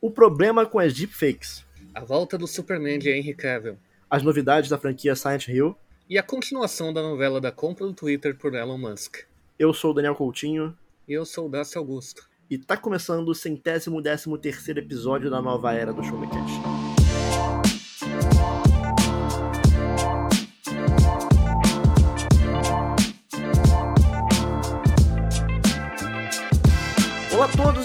o problema com as deepfakes, A volta do Superman de Henry Cavill. as novidades da franquia Silent Hill. E a continuação da novela da compra do Twitter por Elon Musk. Eu sou o Daniel Coutinho E eu sou o Dácio Augusto. e tá começando o centésimo décimo terceiro episódio da nova era do Showmecast.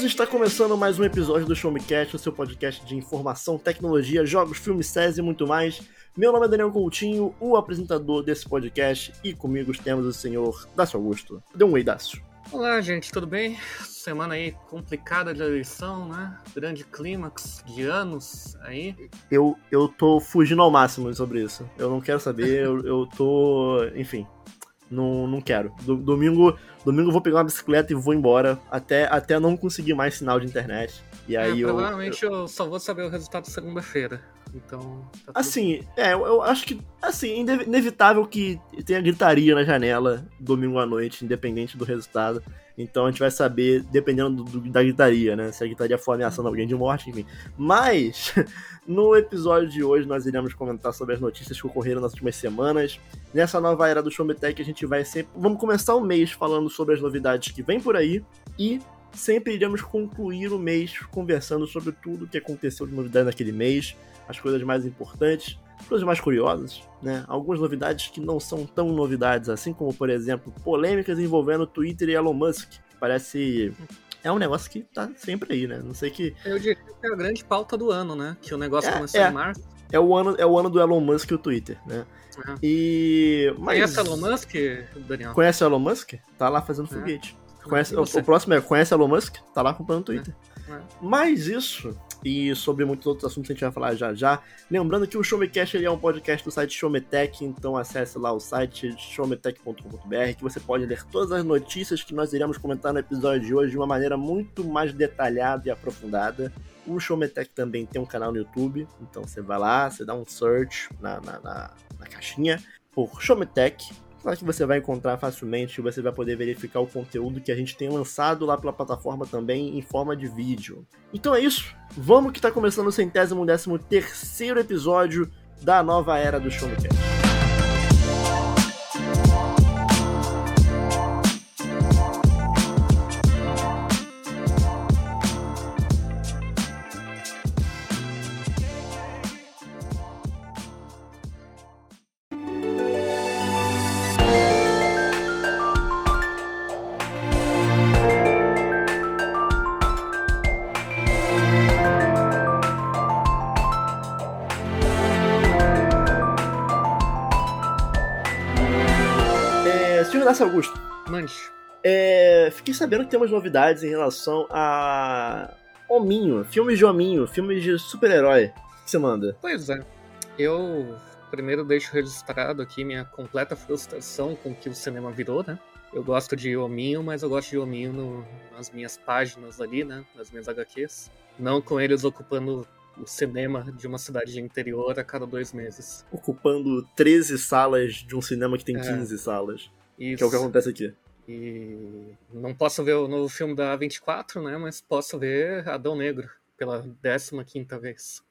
Está começando mais um episódio do Show Me Cast, o seu podcast de informação, tecnologia, jogos, filmes, séries e muito mais. Meu nome é Daniel Coutinho, o apresentador desse podcast, e comigo temos o senhor Dácio Augusto. Dê um oi, Dácio. Olá, gente, tudo bem? Semana aí complicada de eleição, né? Grande clímax de anos aí. Eu, eu tô fugindo ao máximo sobre isso. Eu não quero saber, eu, eu tô. Enfim. Não, não quero. Do- domingo, domingo eu vou pegar uma bicicleta e vou embora. Até, até não conseguir mais sinal de internet. E aí é, eu. provavelmente eu... só vou saber o resultado segunda-feira. Então. Tá Assim, é, eu, eu acho que. Assim, ine- inevitável que tenha gritaria na janela domingo à noite, independente do resultado. Então a gente vai saber, dependendo do- da gritaria, né? Se a gritaria for ameaçando alguém de morte, enfim. Mas, no episódio de hoje, nós iremos comentar sobre as notícias que ocorreram nas últimas semanas. Nessa nova era do Showmetech, a gente vai sempre. Vamos começar o mês falando sobre as novidades que vem por aí. E sempre iremos concluir o mês conversando sobre tudo que aconteceu de novidade naquele mês, as coisas mais importantes, coisas mais curiosas, né? Algumas novidades que não são tão novidades assim, como por exemplo, polêmicas envolvendo Twitter e Elon Musk. Parece. É um negócio que tá sempre aí, né? Não sei que. Eu diria que é a grande pauta do ano, né? Que o negócio É, começou é. em março. É o ano, é o ano do Elon Musk e o Twitter, né? É. E. Mas... Conhece Elon Musk, Daniel? Conhece o Elon Musk? Tá lá fazendo É. foguete. Conhece, E o, o próximo é conhece Elon Musk? Tá lá comprando Twitter. É. Mas isso, e sobre muitos outros assuntos a gente vai falar já já. Lembrando que o Showmecast ele é um podcast do site Showmetech, então acesse lá o site showmetech.com.br que você pode ler todas as notícias que nós iremos comentar no episódio de hoje de uma maneira muito mais detalhada e aprofundada. O Showmetech também tem um canal no YouTube, então você vai lá, você dá um search na, na, na, na caixinha por Showmetech, Lá que você vai encontrar facilmente, você vai poder verificar o conteúdo que a gente tem lançado lá pela plataforma também em forma de vídeo. Então é isso, vamos que tá começando o centésimo décimo terceiro episódio da nova era do. É, senhor Dácio Augusto, Mande. é, fiquei sabendo que temos novidades em relação a Hominho, filmes de Hominho, filmes de super-herói. O que você manda? Pois é. Eu primeiro deixo registrado aqui minha completa frustração com o que o cinema virou, né? Eu gosto de hominho, mas eu gosto de hominho no- nas minhas páginas ali, né? Nas minhas HQs. Não com eles ocupando o cinema de uma cidade de interior a cada dois meses. Ocupando 13 salas de um cinema que tem É. 15 salas. Isso. Que é o que acontece aqui. E não posso ver o novo filme da A24, né? Mas posso ver Adão Negro pela 15 quinta vez.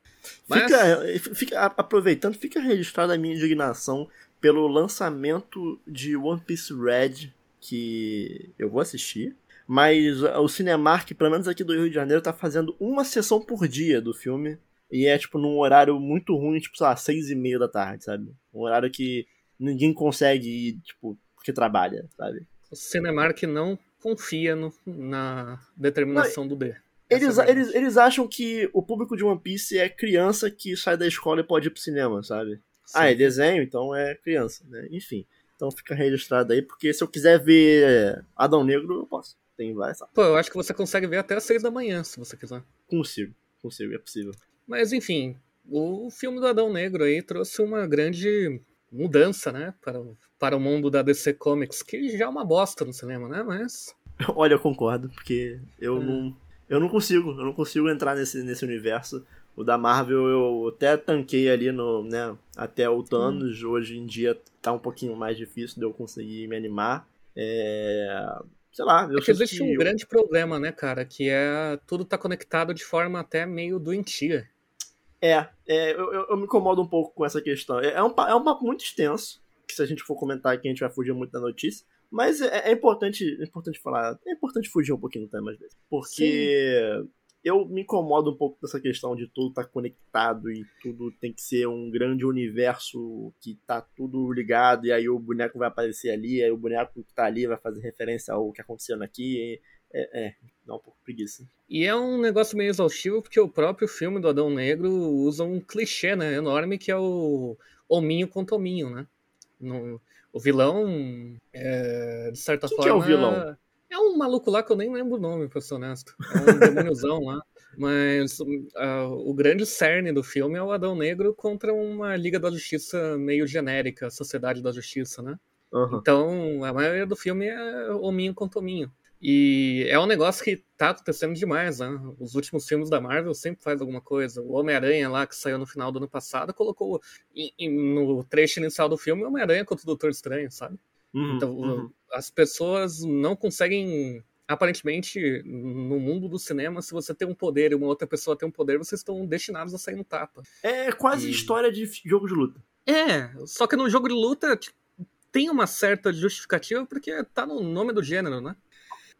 Mas- Fica, fica- aproveitando, fica registrada a minha indignação pelo lançamento de One Piece Red, que eu vou assistir. Mas o Cinemark, pelo menos aqui do Rio de Janeiro, tá fazendo uma sessão por dia do filme. E é, tipo, num horário muito ruim, tipo, sei lá, seis e meia da tarde, sabe? Um horário que ninguém consegue ir, tipo, porque trabalha, sabe? O Cinemark não confia no- na determinação do D. Eles, é eles, eles acham que o público de One Piece é criança que sai da escola e pode ir pro cinema, sabe? Ah, é Sim. desenho, então é criança, né? Enfim. Então fica registrado aí, porque se eu quiser ver Adão Negro, eu posso. Tem várias. Pô, eu acho que você consegue ver até às seis da manhã, se você quiser. Consigo, consigo, é possível. Mas enfim, o filme do Adão Negro aí trouxe uma grande mudança, né? Para, o- para o mundo da DC Comics, que já é uma bosta no cinema, né? Mas. Olha, eu concordo, porque eu É. não. Eu não consigo, eu não consigo entrar nesse, nesse universo. O da Marvel eu até tanquei ali no, né, até o Thanos, hoje em dia tá um pouquinho mais difícil de eu conseguir me animar. É, sei lá. Eu é que existe que um eu... grande problema, né, cara? Que é tudo tá conectado de forma até meio doentia. É, é eu, eu, me incomodo um pouco com essa questão. É, é, um, é um papo muito extenso, que se a gente for comentar aqui, a gente vai fugir muito da notícia. Mas é, é importante, é importante falar, é importante fugir um pouquinho do tema às vezes. Porque Sim. eu me incomodo um pouco dessa questão de tudo estar tá conectado e tudo tem que ser um grande universo que tá tudo ligado, e aí o boneco vai aparecer ali, aí o boneco que tá ali vai fazer referência ao que aconteceu aqui. É, é, dá um pouco de preguiça. E é um negócio meio exaustivo, porque o próprio filme do Adão Negro usa um clichê né, enorme que é o hominho contra hominho, né? No, o vilão, é, de certa Quem forma. Que é o vilão? É um maluco lá que eu nem lembro o nome, pra ser honesto. É um demôniozão lá. Mas uh, o grande cerne do filme é o Adão Negro contra uma Liga da Justiça meio genérica, Sociedade da Justiça, né? Uhum. Então, a maioria do filme é hominho contra hominho. E é um negócio que tá acontecendo demais, né? Os últimos filmes da Marvel sempre faz alguma coisa. O Homem-Aranha lá, que saiu no final do ano passado, colocou no trecho inicial do filme o Homem-Aranha contra o Doutor Estranho, sabe? Uhum, então, uhum. as pessoas não conseguem. Aparentemente, no mundo do cinema, se você tem um poder e uma outra pessoa tem um poder, vocês estão destinados a sair no tapa. É quase e... história de jogo de luta. É, só que no jogo de luta tem uma certa justificativa porque tá no nome do gênero, né?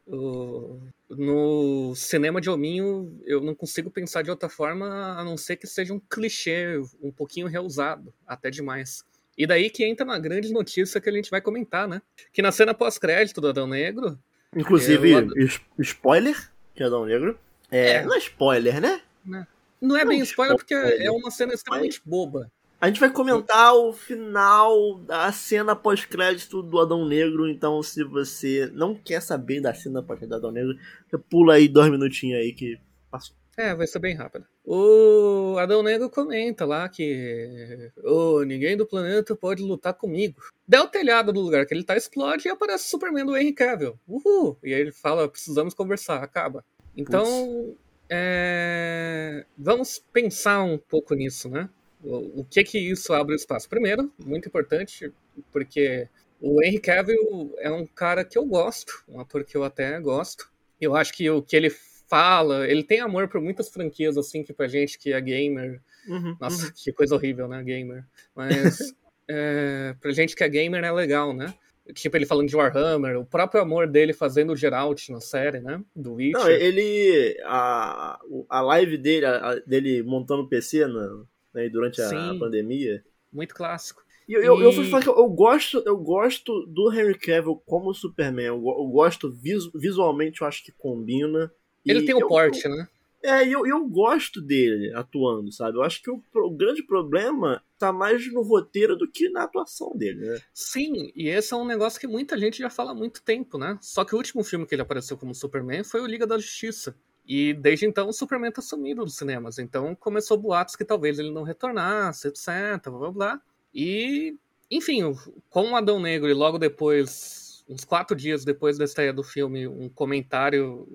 No cinema de hominho, eu não consigo pensar de outra forma a não ser que seja um clichê um pouquinho reusado, até demais. E daí que entra na grande notícia que a gente vai comentar, né? Que na cena pós-crédito do Adão Negro. Inclusive, é, spoiler que é Adão Negro. É, é, não é spoiler, né? Não, não é não bem spoiler, spoiler porque é uma cena extremamente boba. A gente vai comentar o final da cena pós-crédito do Adão Negro, então se você não quer saber da cena pós-crédito do Adão Negro, você pula aí dois minutinhos aí que passou. É, vai ser bem rápido. O Adão Negro comenta lá que oh, ninguém do planeta pode lutar comigo. Dá o telhado do lugar que ele tá, explode e aparece o Superman do Henry Cavill. Uhul! E aí ele fala, precisamos conversar, acaba. Então, é... vamos pensar um pouco nisso, né? O que que isso abre espaço? Primeiro, muito importante, porque o Henry Cavill é um cara que eu gosto, um ator que eu até gosto. Eu acho que o que ele fala, ele tem amor por muitas franquias, assim, que pra gente que é gamer. Uhum, nossa, uhum. que coisa horrível, né, gamer. Mas é, pra gente que é gamer é legal, né? Tipo, ele falando de Warhammer, o próprio amor dele fazendo o Geralt na série, né? Do Witcher. Não, ele. A, a live dele, a, dele montando o PC no, né, durante a, Sim, pandemia. Muito clássico. E eu, e... eu, eu vou falar que eu, eu, gosto, eu gosto do Henry Cavill como Superman. Eu, eu gosto visu, visualmente, eu acho que combina. Ele tem o porte, né? É, e eu, eu gosto dele atuando, sabe? Eu acho que o, o, grande problema tá mais no roteiro do que na atuação dele, né? Sim, e esse é um negócio que muita gente já fala há muito tempo, né? Só que o último filme que ele apareceu como Superman foi o Liga da Justiça. E desde então o Superman tá sumido dos cinemas. Então começou boatos que talvez ele não retornasse, etc. Blá blá blá. E, enfim, com o Adão Negro e logo depois, uns quatro dias depois da estreia do filme, um comentário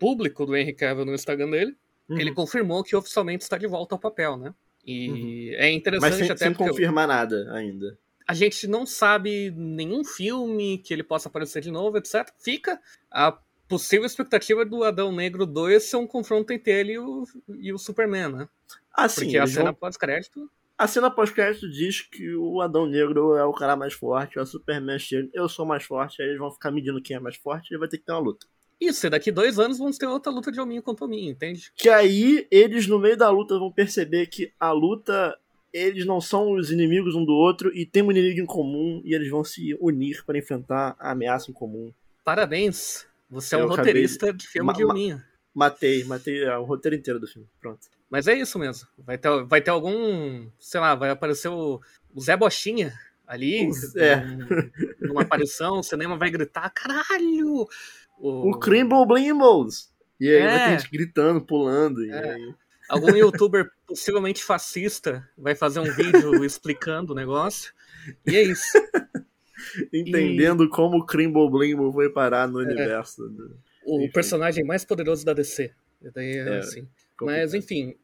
público do Henry Cavill no Instagram dele, uhum. ele confirmou que oficialmente está de volta ao papel, né? E uhum. é interessante Mas sem, até sem confirmar nada ainda. A gente não sabe nenhum filme que ele possa aparecer de novo, etc. Fica a possível expectativa do Adão Negro 2 ser um confronto entre ele e o, e o Superman, né? Ah, sim. Porque a cena vão... pós-crédito. A cena pós-crédito diz que o Adão Negro é o cara mais forte, o Superman chega, eu sou mais forte, aí eles vão ficar medindo quem é mais forte e vai ter que ter uma luta. Isso, e daqui dois anos vamos ter outra luta de hominho contra hominho, entende? Que aí eles, no meio da luta, vão perceber que a luta, eles não são os inimigos um do outro e tem um inimigo em comum e eles vão se unir para enfrentar a ameaça em comum. Parabéns! Você é um roteirista de, de filme ma de hominho. Matei, matei o roteiro inteiro do filme. Pronto. Mas é isso mesmo. Vai ter, vai ter algum. Sei lá, vai aparecer o, o Zé Bochinha ali. É. Num, numa aparição, o cinema vai gritar: caralho! O, o Crimble Blimbles! E aí é. vai ter gente gritando, pulando. É. Aí... Algum youtuber possivelmente fascista vai fazer um vídeo explicando o negócio. E é isso. Entendendo e... como o Crimble Blimble foi parar no é. universo. O enfim. personagem mais poderoso da DC. Daí, é, assim. Mas, enfim,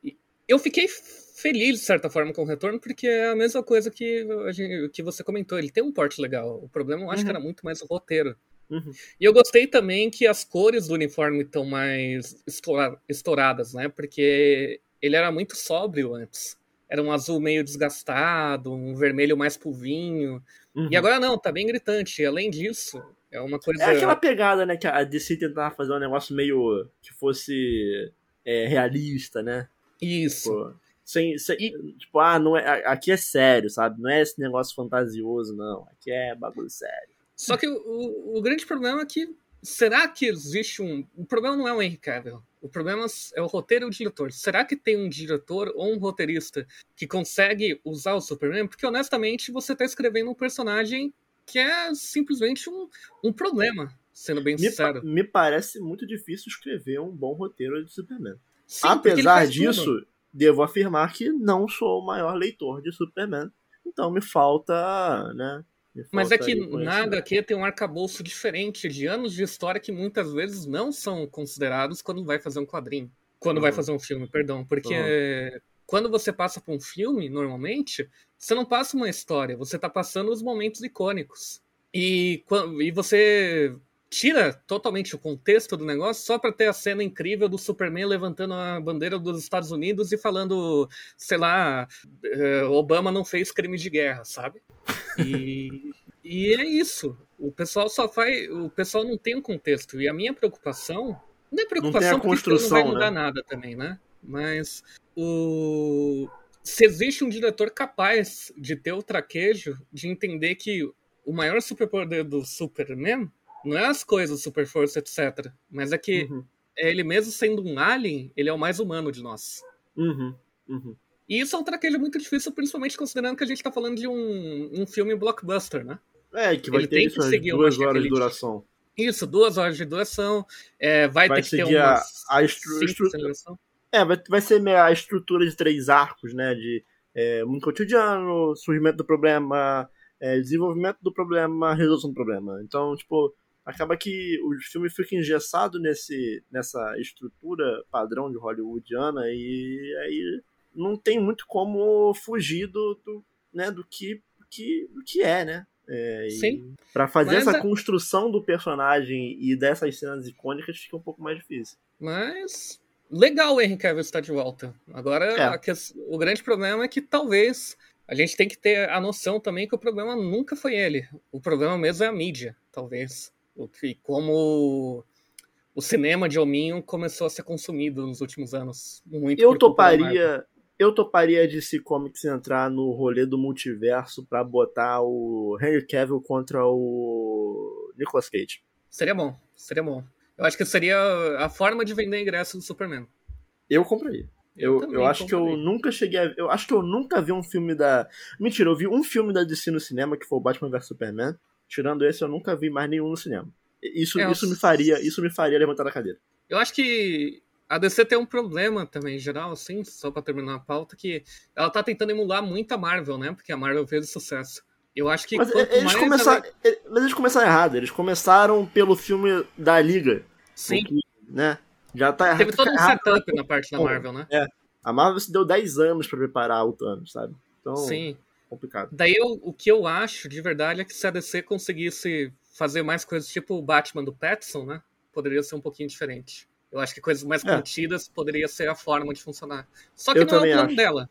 eu fiquei feliz, de certa forma, com o retorno, porque é a mesma coisa que, gente, que você comentou. Ele tem um porte legal. O problema, eu acho uhum. que era muito mais o roteiro. Uhum. E eu gostei também que as cores do uniforme estão mais estoura- estouradas, né? Porque ele era muito sóbrio antes. Era um azul meio desgastado, um vermelho mais pulvinho. Uhum. E agora não, tá bem gritante. Além disso, é uma coisa. É aquela pegada, né, que a DC tentava fazer um negócio meio que fosse é, realista, né? Isso. Tipo, sem, sem- tipo, ah, não é, aqui é sério, sabe? Não é esse negócio fantasioso, não. Aqui é bagulho sério. Só que o, o- o grande problema é que. Será que existe um. O problema não é o Henry Cavill. O problema é o roteiro e o diretor. Será que tem um diretor ou um roteirista que consegue usar o Superman? Porque, honestamente, você tá escrevendo um personagem que é simplesmente um, um problema, sendo bem Me, pa- sincero. me parece muito difícil escrever um bom roteiro de Superman. Sim, Apesar disso, tudo. devo afirmar que não sou o maior leitor de Superman. Então me falta, né? Mas é que aí na conhecimento. HQ tem um arcabouço diferente de anos de história que muitas vezes não são considerados quando vai fazer um quadrinho. Quando vai Uhum. fazer um filme, perdão. Porque quando você passa por um filme, normalmente, você não passa uma história, você tá passando os momentos icônicos. E, e você tira totalmente o contexto do negócio só pra ter a cena incrível do Superman levantando a bandeira dos Estados Unidos e falando, sei lá, eh, Obama não fez crime de guerra, sabe? E, e é isso. O pessoal só faz. O pessoal não tem um contexto. E a minha preocupação. Não é preocupação porque isso não vai construção, mudar né? nada também, né? Mas o. Se existe um diretor capaz de ter o traquejo de entender que o maior superpoder do Superman não é as coisas, super força, etc. Mas é que Uhum, é ele mesmo sendo um alien, ele é o mais humano de nós. uhum, uhum. E isso é um traquejo muito difícil, principalmente considerando que a gente tá falando de um, um filme blockbuster, né? É, que vai Ele ter isso, que uma duas horas de duração. Isso, duas horas de duração. é, vai, Vai ter que ter seguir a- estru- cinco estru- cenas de duração. É, vai, vai ser meio a estrutura de três arcos, né? De é, mundo cotidiano, surgimento do problema, é, desenvolvimento do problema, resolução do problema. Então, tipo, acaba que o filme fica engessado nesse, nessa estrutura padrão de hollywoodiana e aí não tem muito como fugir do, do, né, do, que, que, do que é, né? É, Sim. Pra fazer essa construção do personagem e dessas cenas icônicas fica um pouco mais difícil. Mas legal o Henry Cavill estar de volta. Agora, É. a ques- o grande problema é que talvez a gente tem que ter a noção também que o problema nunca foi ele. O problema mesmo é a mídia, talvez. O que, como o cinema de hominho começou a ser consumido nos últimos anos. Muito Eu toparia. Eu toparia de DC Comics entrar no rolê do multiverso pra botar o Henry Cavill contra o Nicolas Cage. Seria bom, seria bom. Eu acho que seria a forma de vender ingresso do Superman. Eu compraria. Eu, também eu acho que eu nunca cheguei a. Eu acho que eu nunca vi um filme da. Mentira, eu vi um filme da DC no cinema, que foi o Batman vs Superman. Tirando esse, eu nunca vi mais nenhum no cinema. Isso, É, isso eu- me faria. Isso me faria levantar da cadeira. Eu acho que a DC tem um problema também, em geral, assim, só pra terminar a pauta, que ela tá tentando emular muito a Marvel, né? Porque a Marvel fez sucesso. Eu acho que Mas quanto eles, mais começaram, ela... mas eles começaram errado. Eles começaram pelo filme da Liga. Sim, o que, né? Já tá errado. teve todo um setup na parte da Marvel, né? A Marvel se deu 10 anos pra preparar o Thanos, sabe? Então, Sim. complicado. Daí eu- o que eu acho, de verdade, é que se a DC conseguisse fazer mais coisas tipo o Batman do Pattinson, né? Poderia ser um pouquinho diferente. Eu acho que coisas mais É. contidas poderia ser a forma de funcionar. Só que Eu não é o plano acho. dela.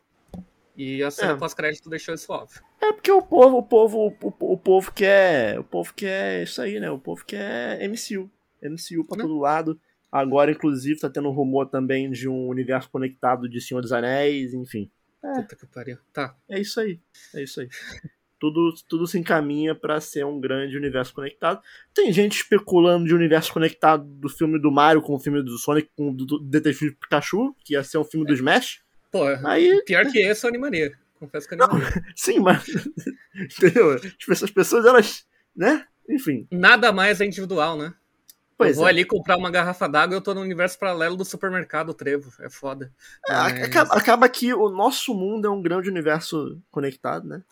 E a cena É. pós-crédito deixou isso óbvio. É porque o povo, o povo, o, o povo quer. O povo quer isso aí, né? O povo quer MCU. MCU pra Né? todo lado. Agora, inclusive, tá tendo rumor também de um universo conectado de Senhor dos Anéis, enfim. É. Puta que pariu. Tá. É isso aí. É isso aí. Tudo, tudo se encaminha pra ser um grande universo conectado. Tem gente especulando de universo conectado do filme do Mario com o filme do Sonic com o do Detetive Pikachu, que ia ser um filme do Smash. Pô, Aí, pior que esse eu animaria. Confesso que eu animaria. sim, mas. Entendeu? Essas pessoas, elas. Né? Enfim. Nada mais é individual, né? Pois eu vou é. ali comprar uma garrafa d'água e eu tô no universo paralelo do supermercado Trevo. É foda. É, Mas- acaba, acaba que o nosso mundo é um grande universo conectado, né?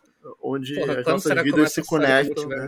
Onde Porra, as nossas vidas se conectam, né?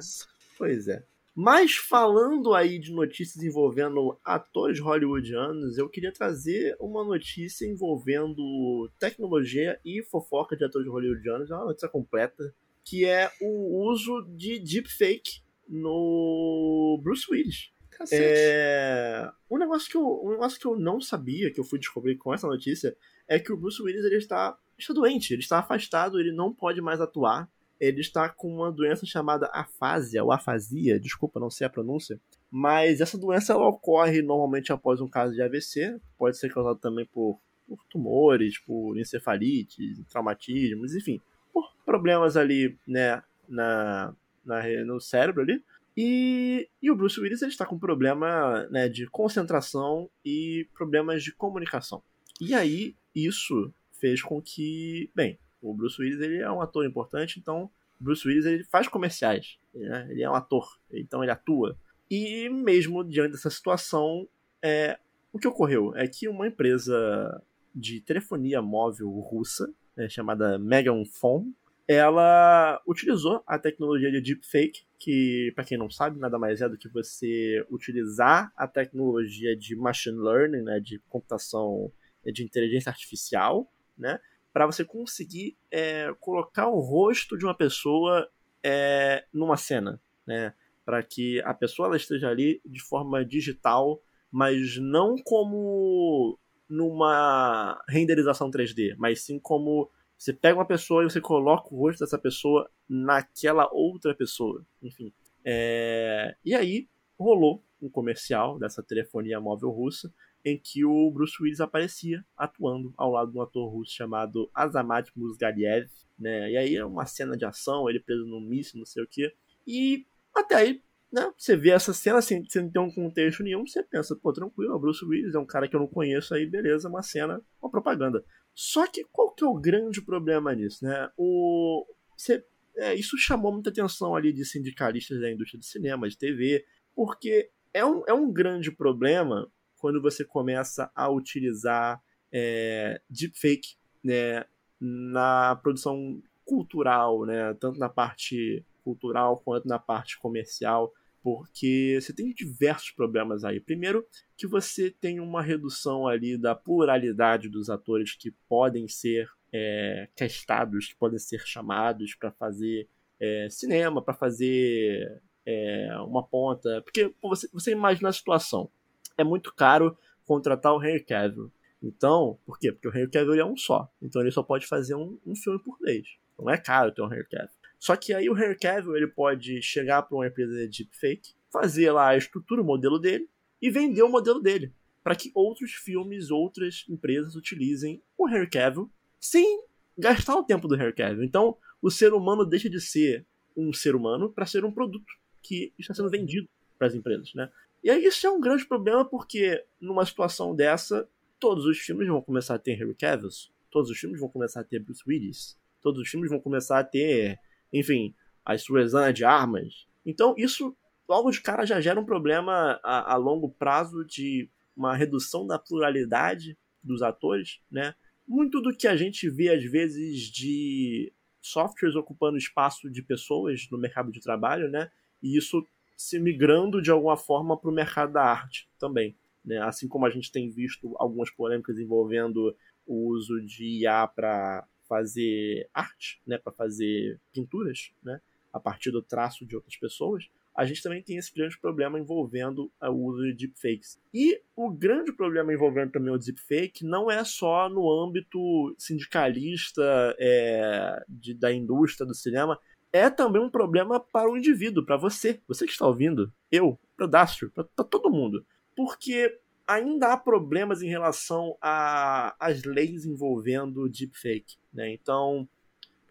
Pois é. Mas falando aí de notícias envolvendo atores hollywoodianos, eu queria trazer uma notícia envolvendo tecnologia e fofoca de atores hollywoodianos, é uma notícia completa, que é o uso de deepfake no Bruce Willis. É... Um, negócio que eu, um negócio que eu não sabia, que eu fui descobrir com essa notícia, é que o Bruce Willis ele está, está doente, ele está afastado, ele não pode mais atuar. Ele está com uma doença chamada afasia, ou afasia, desculpa, não sei a pronúncia. Mas essa doença ela ocorre normalmente após um caso de AVC, pode ser causado também por, por tumores, por encefalites, traumatismos, enfim, por problemas ali, né, na, na, no cérebro ali. E, e o Bruce Willis ele está com problema né, de concentração e problemas de comunicação. E aí, isso fez com que, bem, o Bruce Willis ele é um ator importante, então Bruce Willis ele faz comerciais, né? ele é um ator, então ele atua. E mesmo diante dessa situação, é, o que ocorreu é que uma empresa de telefonia móvel russa, é, chamada Megaphone, ela utilizou a tecnologia de deepfake, que, para quem não sabe, nada mais é do que você utilizar a tecnologia de machine learning, né, de computação de inteligência artificial, né, para você conseguir é, colocar o rosto de uma pessoa é, numa cena, né, para que a pessoa esteja ali de forma digital, mas não como numa renderização 3D, mas sim como você pega uma pessoa e você coloca o rosto dessa pessoa naquela outra pessoa. Enfim. É... E aí rolou um comercial dessa telefonia móvel russa em que o Bruce Willis aparecia atuando ao lado de um ator russo chamado Azamat Musgaliev, né? E aí é uma cena de ação, ele preso num míssil, não sei o que. E até aí, né? Você vê essa cena assim, sem ter um contexto nenhum, você pensa, pô, tranquilo, é o Bruce Willis é um cara que eu não conheço aí, beleza, uma cena, uma propaganda. Só que qual que é o grande problema nisso, né? O, você, é, isso chamou muita atenção ali de sindicalistas da indústria de cinema, de TV, porque é um, é um grande problema quando você começa a utilizar é, deepfake né, na produção cultural, né, tanto na parte cultural quanto na parte comercial porque você tem diversos problemas aí. Primeiro, que você tem uma redução ali da pluralidade dos atores que podem ser é, castados, que podem ser chamados para fazer é, cinema, para fazer é, uma ponta. Porque pô, você, você imagina a situação. É muito caro contratar o Henry Cavill. Então, por quê? Porque o Henry Cavill é um só. Então ele só pode fazer um, um filme por mês. Não é caro ter um Henry Cavill. Só que aí o Henry Cavill ele pode chegar para uma empresa de deepfake, fazer lá a estrutura, o modelo dele e vender o modelo dele para que outros filmes, outras empresas utilizem o Henry Cavill sem gastar o tempo do Henry Cavill. Então, o ser humano deixa de ser um ser humano para ser um produto que está sendo vendido para as empresas, né? E aí isso é um grande problema porque numa situação dessa, todos os filmes vão começar a ter Henry Cavill, todos os filmes vão começar a ter Bruce Willis, todos os filmes vão começar a ter enfim, as suas de armas. Então, isso logo de já gera um problema a, a, longo prazo de uma redução da pluralidade dos atores, né? Muito do que a gente vê às vezes de softwares ocupando espaço de pessoas no mercado de trabalho, né? E isso se migrando de alguma forma para o mercado da arte também, né? Assim como a gente tem visto algumas polêmicas envolvendo o uso de IA para fazer arte, né, para fazer pinturas, né, a partir do traço de outras pessoas, a gente também tem esse grande problema envolvendo o uso de deepfakes. E o grande problema envolvendo também o deepfake não é só no âmbito sindicalista é, de, da indústria do cinema, é também um problema para o indivíduo, para você, você que está ouvindo, eu, para o Dastro, para todo mundo. Porque ainda há problemas em relação às leis envolvendo deepfake. Né? Então,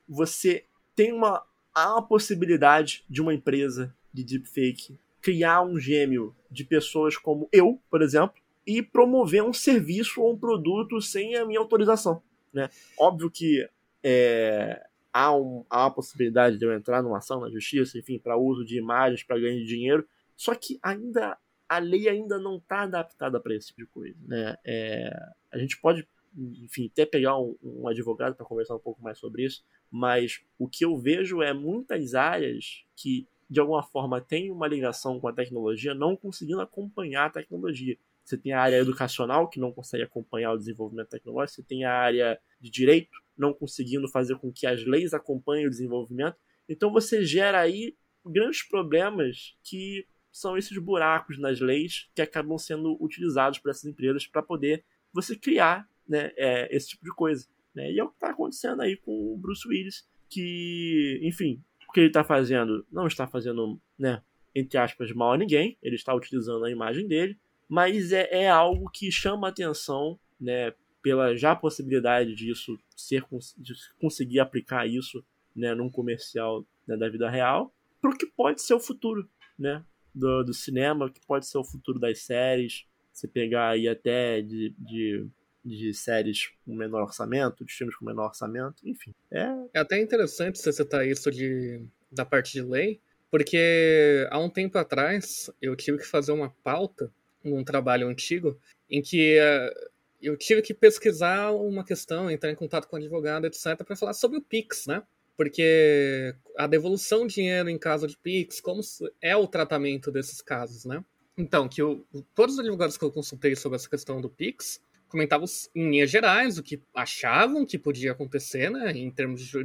você tem uma, há uma possibilidade de uma empresa de deepfake criar um gêmeo de pessoas como eu, por exemplo, e promover um serviço ou um produto sem a minha autorização. Né? Óbvio que é, há, um, há uma possibilidade de eu entrar numa ação na justiça, enfim, para uso de imagens, para ganho de dinheiro, só que ainda a lei ainda não está adaptada para esse tipo de coisa. Né? É, a gente pode, enfim, até pegar um, um advogado para conversar um pouco mais sobre isso, mas o que eu vejo é muitas áreas que, de alguma forma, têm uma ligação com a tecnologia não conseguindo acompanhar a tecnologia. Você tem a área educacional, que não consegue acompanhar o desenvolvimento tecnológico, você tem a área de direito, não conseguindo fazer com que as leis acompanhem o desenvolvimento. Então você gera aí grandes problemas que são esses buracos nas leis que acabam sendo utilizados por essas empresas para poder você criar né, é, esse tipo de coisa. Né? E é o que está acontecendo aí com o Bruce Willis, que, enfim, o que ele está fazendo não está fazendo, né, entre aspas, mal a ninguém, ele está utilizando a imagem dele, mas é, é algo que chama atenção, né, pela já possibilidade disso ser de conseguir aplicar isso, né, num comercial né, da vida real, para o que pode ser o futuro, né, do, do cinema, que pode ser o futuro das séries, você pegar aí até de, de, de séries com menor orçamento, de filmes com menor orçamento, enfim. É, é até interessante você citar isso de, da parte de lei, porque há um tempo atrás eu tive que fazer uma pauta num trabalho antigo em que uh, eu tive que pesquisar uma questão, entrar em contato com o advogado, etc, para falar sobre o Pix, né? Porque a devolução de dinheiro em caso de Pix, como é o tratamento desses casos, né? Então, que eu, todos os advogados que eu consultei sobre essa questão do Pix comentavam em linhas gerais o que achavam que podia acontecer, né, em termos de,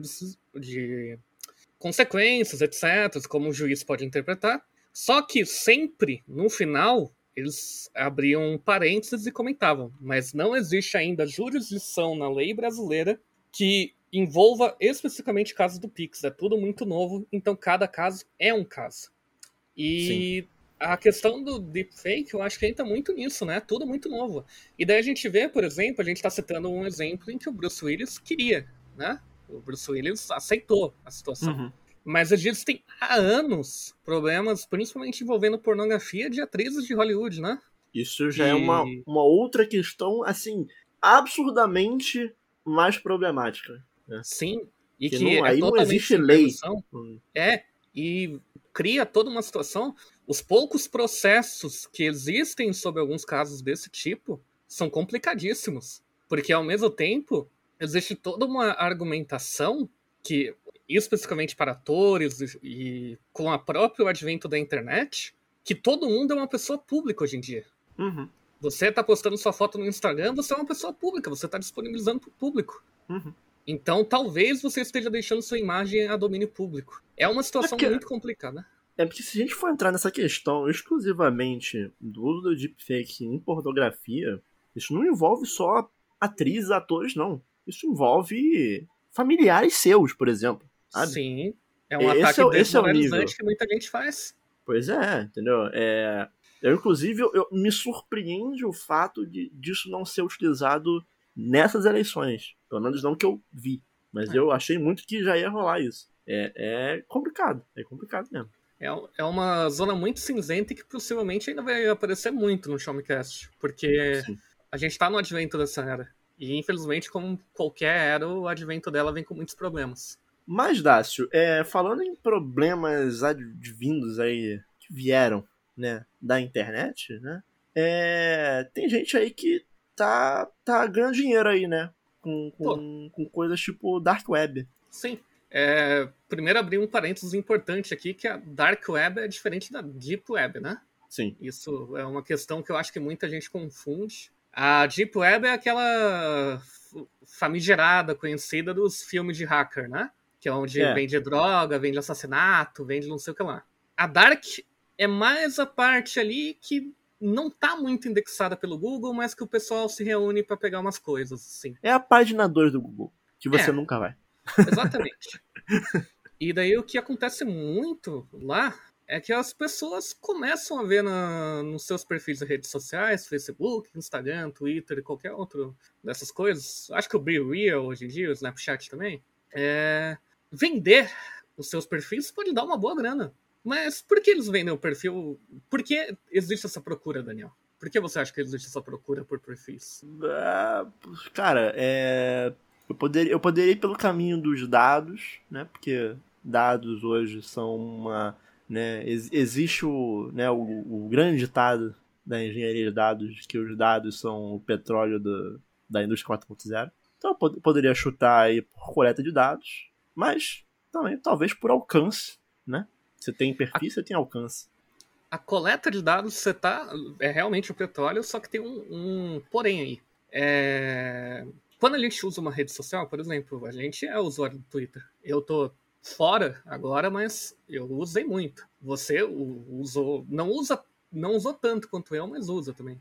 de consequências, etc., como o juiz pode interpretar. Só que sempre, no final, eles abriam parênteses e comentavam, mas não existe ainda jurisdição na lei brasileira que envolva especificamente casos do Pix. É tudo muito novo, então cada caso é um caso. E Sim. a questão do deepfake, eu acho que entra muito nisso, né? Tudo muito novo. E daí a gente vê, por exemplo, a gente está citando um exemplo em que o Bruce Willis queria, né? O Bruce Willis aceitou a situação. Uhum. Mas existem há anos problemas, principalmente envolvendo pornografia de atrizes de Hollywood, né? Isso já e... é uma, uma outra questão, assim, absurdamente mais problemática. Né? Sim, e que, que não, é aí não existe lei. É, e cria toda uma situação. Os poucos processos que existem sobre alguns casos desse tipo são complicadíssimos. Porque, ao mesmo tempo, existe toda uma argumentação que, especificamente para atores e, e com o próprio advento da internet, que todo mundo é uma pessoa pública hoje em dia. Uhum. Você está postando sua foto no Instagram, você é uma pessoa pública, você está disponibilizando para o público. Uhum. Então, talvez você esteja deixando sua imagem a domínio público. É uma situação é muito complicada. É porque se a gente for entrar nessa questão exclusivamente do uso do deepfake em pornografia, isso não envolve só atrizes, atores, não. Isso envolve familiares seus, por exemplo. Sabe? Sim. É um esse ataque é, desmoralizante é que muita gente faz. Pois é, entendeu? É, eu, inclusive, eu, eu, me surpreende o fato de disso não ser utilizado nessas eleições. Pelo menos não que eu vi. Mas é. eu achei muito que já ia rolar isso. É, é complicado. É complicado mesmo. É, é uma zona muito cinzenta que possivelmente ainda vai aparecer muito no Showmecast. Porque Sim. a gente tá no advento dessa era. E infelizmente, como qualquer era, o advento dela vem com muitos problemas. Mas, Dácio, é, falando em problemas advindos aí, que vieram né, da internet, né? É, tem gente aí que tá, tá ganhando dinheiro aí, né? Com, com, com coisas tipo Dark Web. Sim. É, primeiro abrir um parênteses importante aqui, que a Dark Web é diferente da Deep Web, né? Sim. Isso é uma questão que eu acho que muita gente confunde. A Deep Web é aquela famigerada, conhecida dos filmes de hacker, né? Que é onde é. vende droga, vende assassinato, vende não sei o que lá. A Dark é mais a parte ali que não tá muito indexada pelo Google, mas que o pessoal se reúne para pegar umas coisas, assim. É a página 2 do Google, que você é. nunca vai. Exatamente. e daí o que acontece muito lá é que as pessoas começam a ver na, nos seus perfis de redes sociais, Facebook, Instagram, Twitter e qualquer outro dessas coisas. Acho que o Be Real hoje em dia, o Snapchat também. É, vender os seus perfis pode dar uma boa grana. Mas por que eles vendem o perfil? Por que existe essa procura, Daniel? Por que você acha que existe essa procura por perfis? Uh, cara, é... eu, poderia, eu poderia ir pelo caminho dos dados, né? Porque dados hoje são uma né? Ex existe o, né, o, o, grande ditado da engenharia de dados que os dados são o petróleo do, da indústria 4.0. Então eu pod poderia chutar aí por coleta de dados, mas também talvez por alcance, né? Você tem perfil, a... você tem alcance. A coleta de dados você tá é realmente o petróleo, só que tem um, um porém aí. É... Quando a gente usa uma rede social, por exemplo, a gente é usuário do Twitter. Eu tô fora agora, mas eu usei muito. Você usou, não usa, não usou tanto quanto eu, mas usa também.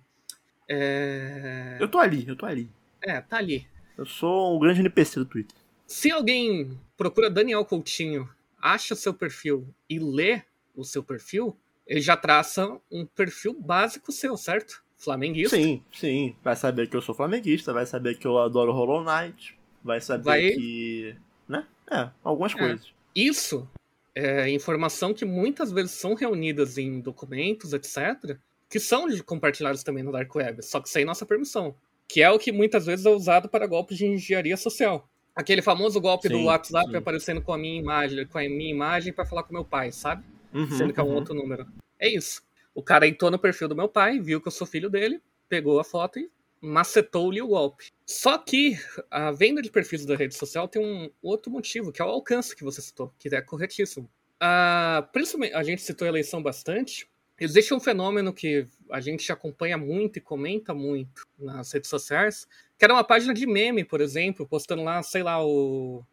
É... Eu tô ali, eu tô ali. É, tá ali. Eu sou um grande NPC do Twitter. Se alguém procura Daniel Coutinho, acha seu perfil e lê o seu perfil, ele já traça um perfil básico seu, certo? Flamenguista. Sim, sim. Vai saber que eu sou flamenguista, vai saber que eu adoro Hollow Knight, vai saber vai... que. né? É, algumas é. coisas. Isso é informação que muitas vezes são reunidas em documentos, etc., que são compartilhados também no Dark Web, só que sem nossa permissão. Que é o que muitas vezes é usado para golpes de engenharia social. Aquele famoso golpe sim, do WhatsApp sim. aparecendo com a minha imagem, com a minha imagem para falar com meu pai, sabe? Uhum, Sendo que é um uhum. outro número. É isso. O cara entrou no perfil do meu pai, viu que eu sou filho dele, pegou a foto e macetou-lhe o golpe. Só que a venda de perfis da rede social tem um outro motivo, que é o alcance que você citou, que é corretíssimo. Uh, principalmente, a gente citou a eleição bastante. Existe um fenômeno que a gente acompanha muito e comenta muito nas redes sociais, que era uma página de meme, por exemplo, postando lá, sei lá, o,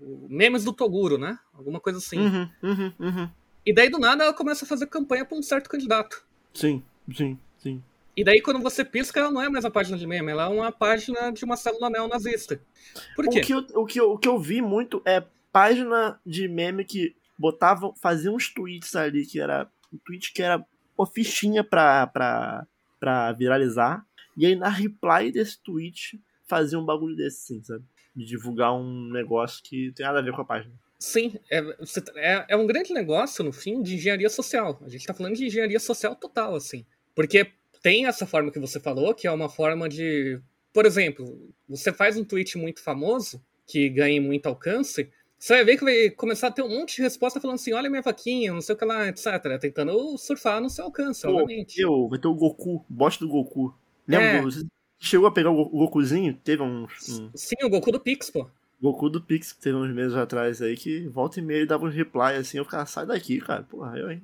o memes do Toguro, né? Alguma coisa assim. Uhum, uhum, uhum. E daí do nada ela começa a fazer campanha para um certo candidato. Sim, sim, sim. E daí quando você pisca, ela não é mais a página de meme, ela é uma página de uma célula neonazista. Por quê? O que eu, o que eu, o que eu vi muito é página de meme que botavam, faziam uns tweets ali que era um tweet que era uma fichinha pra, pra, pra viralizar. E aí na reply desse tweet fazia um bagulho desse, sim, sabe? De divulgar um negócio que tem nada a ver com a página. Sim, é, é, é um grande negócio, no fim, de engenharia social. A gente está falando de engenharia social total, assim. Porque tem essa forma que você falou, que é uma forma de. Por exemplo, você faz um tweet muito famoso, que ganha muito alcance, você vai ver que vai começar a ter um monte de resposta falando assim: olha minha vaquinha, não sei o que lá, etc. Tentando surfar no seu alcance, Pô, obviamente. Eu, vai ter o Goku, bosta do Goku. Lembra? É. Chegou a pegar o Gokuzinho? Teve uns. Um... Sim, o Goku do Pix, pô. Goku do Pix, que teve uns meses atrás aí, que volta e meia dava uns reply assim, eu ficava, sai daqui, cara. Porra, eu, hein?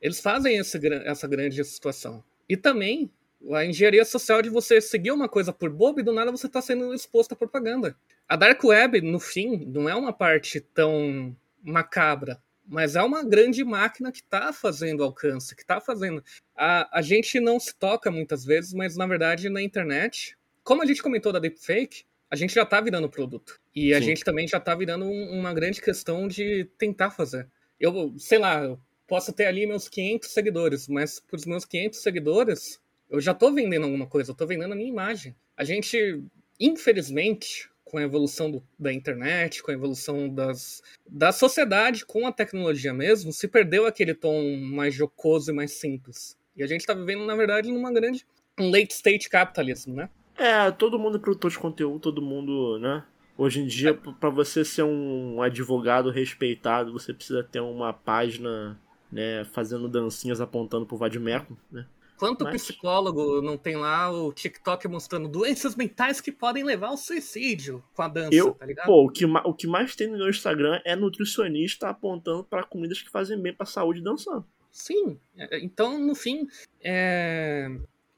Eles fazem essa, essa grande situação. E também a engenharia social de você seguir uma coisa por bobo e do nada você está sendo exposto à propaganda. A Dark Web, no fim, não é uma parte tão macabra, mas é uma grande máquina que está fazendo alcance, que está fazendo. A, a gente não se toca muitas vezes, mas na verdade na internet, como a gente comentou da deepfake, a gente já está virando produto. E a Sim. gente também já está virando um, uma grande questão de tentar fazer. Eu, sei lá, eu posso ter ali meus 500 seguidores, mas para os meus 500 seguidores, eu já estou vendendo alguma coisa, eu estou vendendo a minha imagem. A gente, infelizmente, com a evolução do, da internet, com a evolução das, da sociedade, com a tecnologia mesmo, se perdeu aquele tom mais jocoso e mais simples. E a gente está vivendo, na verdade, numa grande um late stage capitalismo, né? É, todo mundo é produtor de conteúdo, todo mundo, né? Hoje em dia, é. para você ser um advogado respeitado, você precisa ter uma página, né, fazendo dancinhas apontando pro Vadimeco, né? Quanto Mas... psicólogo não tem lá o TikTok mostrando doenças mentais que podem levar ao suicídio com a dança, eu, tá ligado? Pô, o que, o que mais tem no meu Instagram é nutricionista apontando para comidas que fazem bem pra saúde dançando. Sim, é, então no fim, é...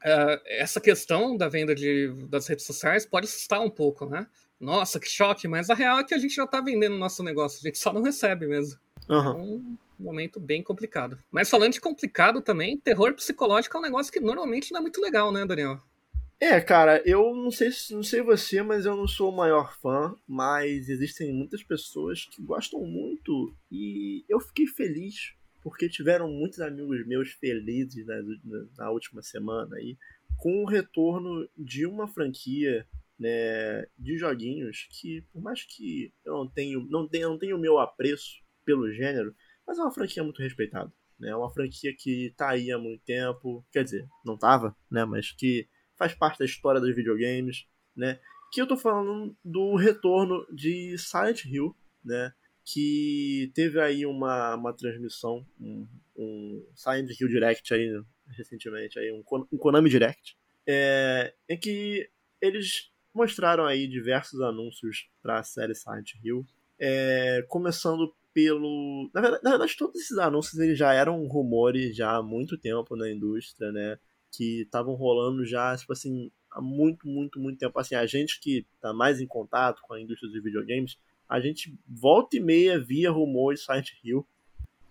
É, essa questão da venda de, das redes sociais pode assustar um pouco, né? Nossa, que choque, mas a real é que a gente já tá vendendo o nosso negócio, a gente só não recebe mesmo. Uhum momento bem complicado. Mas falando de complicado também, terror psicológico é um negócio que normalmente não é muito legal, né, Daniel? É, cara, eu não sei, não sei você, mas eu não sou o maior fã, mas existem muitas pessoas que gostam muito e eu fiquei feliz porque tiveram muitos amigos meus felizes na, na, última semana aí com o retorno de uma franquia né, de joguinhos que, por mais que eu não tenho, não tenho, não tenho o meu apreço pelo gênero, mas é uma franquia muito respeitada. Né? É uma franquia que tá aí há muito tempo. Quer dizer, não tava, né? Mas que faz parte da história dos videogames, né? Que eu tô falando do retorno de Silent Hill, né? Que teve aí uma, uma transmissão, um, um Silent Hill Direct aí recentemente, aí, um, um Konami Direct, é, em que eles mostraram aí diversos anúncios para a série Silent Hill, é, começando pelo. Na verdade, na verdade, todos esses anúncios eles já eram rumores já há muito tempo na indústria, né? Que estavam rolando já, tipo assim, há muito, muito, muito tempo. Assim, a gente que tá mais em contato com a indústria dos videogames, a gente volta e meia via rumores Silent Hill.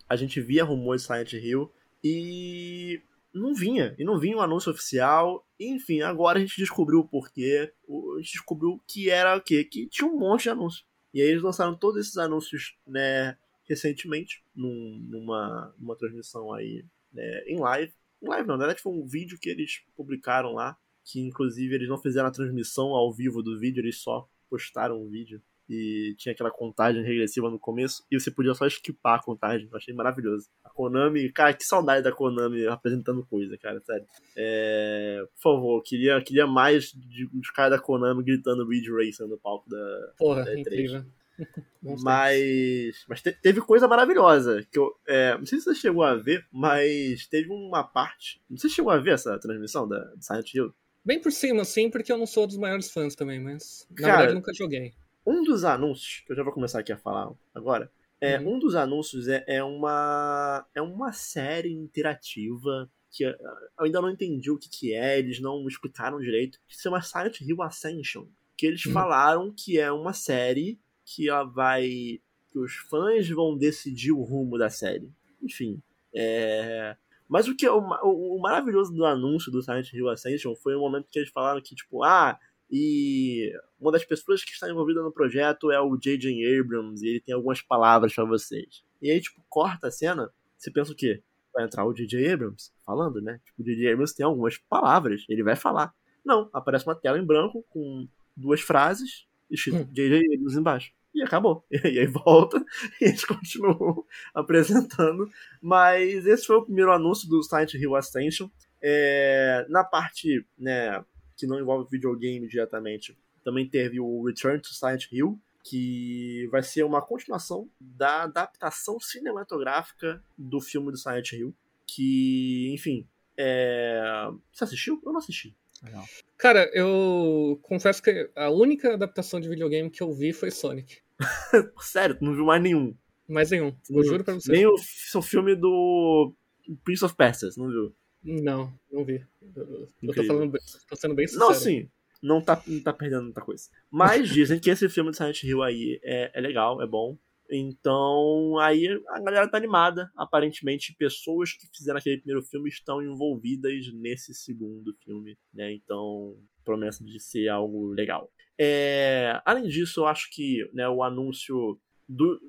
A gente via rumores Silent Hill e não vinha. E não vinha um anúncio oficial. enfim, agora a gente descobriu o porquê. A gente descobriu que era o quê? Que tinha um monte de anúncios. E aí eles lançaram todos esses anúncios, né, recentemente, num, numa, numa transmissão aí né, em live. Em live não, na verdade foi um vídeo que eles publicaram lá, que inclusive eles não fizeram a transmissão ao vivo do vídeo, eles só postaram o vídeo e tinha aquela contagem regressiva no começo, e você podia só esquipar a contagem. Eu achei maravilhoso. A Konami, cara, que saudade da Konami apresentando coisa, cara, sério. É, por favor, queria, queria mais de, dos caras da Konami gritando Ridge Racer no palco da, Porra, da E3. incrível. mas, mas te, teve coisa maravilhosa. Que eu, é, não sei se você chegou a ver, mas teve uma parte. Não sei se chegou a ver essa transmissão da, da Silent Hill. Bem por cima, sim, porque eu não sou dos maiores fãs também, mas na Cara, verdade nunca joguei. Um dos anúncios, que eu já vou começar aqui a falar agora, é, uhum. um dos anúncios é, é, uma, é uma série interativa que eu ainda não entendi o que, que é, eles não explicaram direito, que se chama Silent Hill Ascension. Que eles uhum. falaram que é uma série que ela vai. que os fãs vão decidir o rumo da série. Enfim. É... Mas o que é o, o, o, maravilhoso do anúncio do Silent Hill Ascension foi o momento que eles falaram que, tipo, ah, e uma das pessoas que está envolvida no projeto é o J.J. Abrams, e ele tem algumas palavras para vocês. E aí, tipo, corta a cena, você pensa o quê? Vai entrar o J.J. Abrams falando, né? Tipo, o J.J. Abrams tem algumas palavras, ele vai falar. Não, aparece uma tela em branco com duas frases e escrito J.J. Hum. Abrams embaixo e acabou. E aí volta e eles continuam apresentando. Mas esse foi o primeiro anúncio do Silent Hill Ascension. É, na parte né, que não envolve videogame diretamente, também teve o Return to Silent Hill, que vai ser uma continuação da adaptação cinematográfica do filme do Silent Hill. Que, enfim, é... você assistiu? Eu não assisti. Cara, eu confesso que a única adaptação de videogame que eu vi foi Sonic. Sério, tu não viu mais nenhum? Mais nenhum, eu juro pra você. Nem o, o filme do Prince of Persia, não viu? Não, não vi. Eu, eu tô, falando, tô sendo bem sincero. Não, sim. Não tá, não tá perdendo muita coisa. Mas dizem que esse filme de Silent Hill aí é, é legal, é bom. Então, aí a galera tá animada. Aparentemente, pessoas que fizeram aquele primeiro filme estão envolvidas nesse segundo filme, né? Então, promessa de ser algo legal. É, além disso, eu acho que né, o anúncio do.